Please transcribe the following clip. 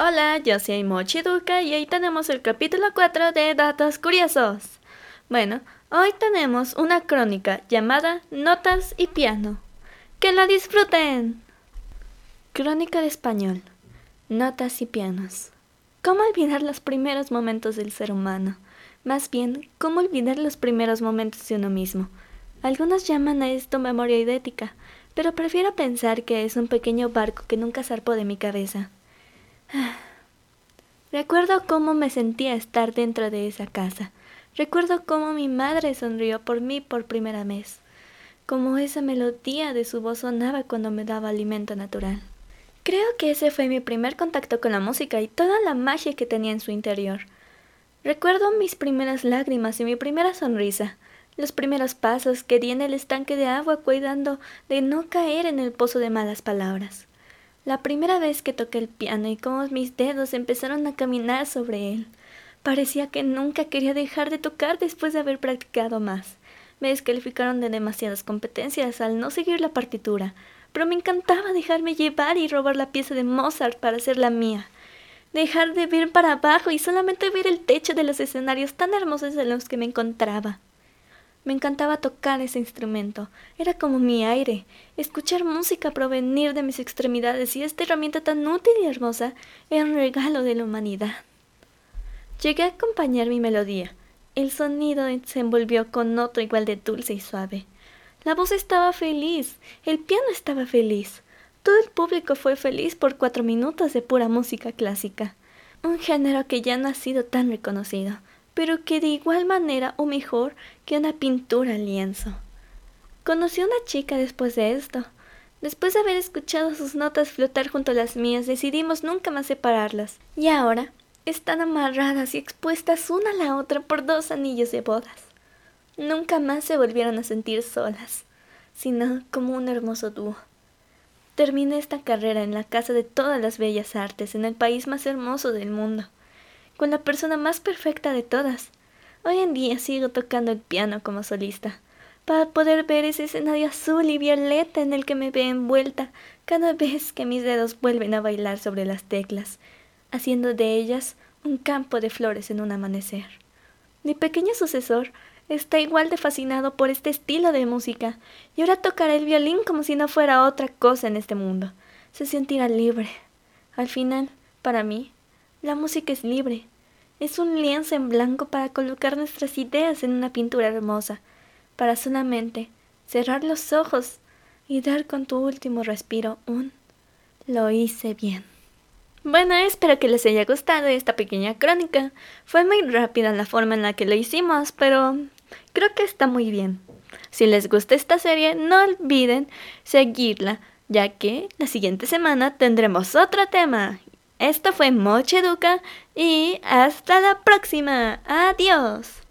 Hola, yo soy Mochi Duca y hoy tenemos el capítulo 4 de Datos Curiosos. Bueno, hoy tenemos una crónica llamada Notas y Piano. ¡Que la disfruten! Crónica de español. Notas y pianos. ¿Cómo olvidar los primeros momentos del ser humano? Más bien, ¿cómo olvidar los primeros momentos de uno mismo? Algunos llaman a esto memoria idética, pero prefiero pensar que es un pequeño barco que nunca zarpó de mi cabeza. Recuerdo cómo me sentía estar dentro de esa casa. Recuerdo cómo mi madre sonrió por mí por primera vez. Cómo esa melodía de su voz sonaba cuando me daba alimento natural. Creo que ese fue mi primer contacto con la música y toda la magia que tenía en su interior. Recuerdo mis primeras lágrimas y mi primera sonrisa, los primeros pasos que di en el estanque de agua cuidando de no caer en el pozo de malas palabras la primera vez que toqué el piano y cómo mis dedos empezaron a caminar sobre él. Parecía que nunca quería dejar de tocar después de haber practicado más. Me descalificaron de demasiadas competencias al no seguir la partitura, pero me encantaba dejarme llevar y robar la pieza de Mozart para hacerla mía. Dejar de ver para abajo y solamente ver el techo de los escenarios tan hermosos en los que me encontraba. Me encantaba tocar ese instrumento. Era como mi aire. Escuchar música provenir de mis extremidades y esta herramienta tan útil y hermosa era un regalo de la humanidad. Llegué a acompañar mi melodía. El sonido se envolvió con otro igual de dulce y suave. La voz estaba feliz, el piano estaba feliz. Todo el público fue feliz por cuatro minutos de pura música clásica, un género que ya no ha sido tan reconocido pero que de igual manera o mejor que una pintura al lienzo. Conocí a una chica después de esto. Después de haber escuchado sus notas flotar junto a las mías, decidimos nunca más separarlas. Y ahora están amarradas y expuestas una a la otra por dos anillos de bodas. Nunca más se volvieron a sentir solas, sino como un hermoso dúo. Terminé esta carrera en la Casa de todas las Bellas Artes, en el país más hermoso del mundo con la persona más perfecta de todas. Hoy en día sigo tocando el piano como solista, para poder ver ese escenario azul y violeta en el que me ve envuelta cada vez que mis dedos vuelven a bailar sobre las teclas, haciendo de ellas un campo de flores en un amanecer. Mi pequeño sucesor está igual de fascinado por este estilo de música, y ahora tocará el violín como si no fuera otra cosa en este mundo. Se sentirá libre. Al final, para mí, la música es libre. Es un lienzo en blanco para colocar nuestras ideas en una pintura hermosa, para solamente cerrar los ojos y dar con tu último respiro un lo hice bien. Bueno, espero que les haya gustado esta pequeña crónica. Fue muy rápida la forma en la que lo hicimos, pero creo que está muy bien. Si les gusta esta serie, no olviden seguirla, ya que la siguiente semana tendremos otro tema esto fue Moche Educa y hasta la próxima. Adiós.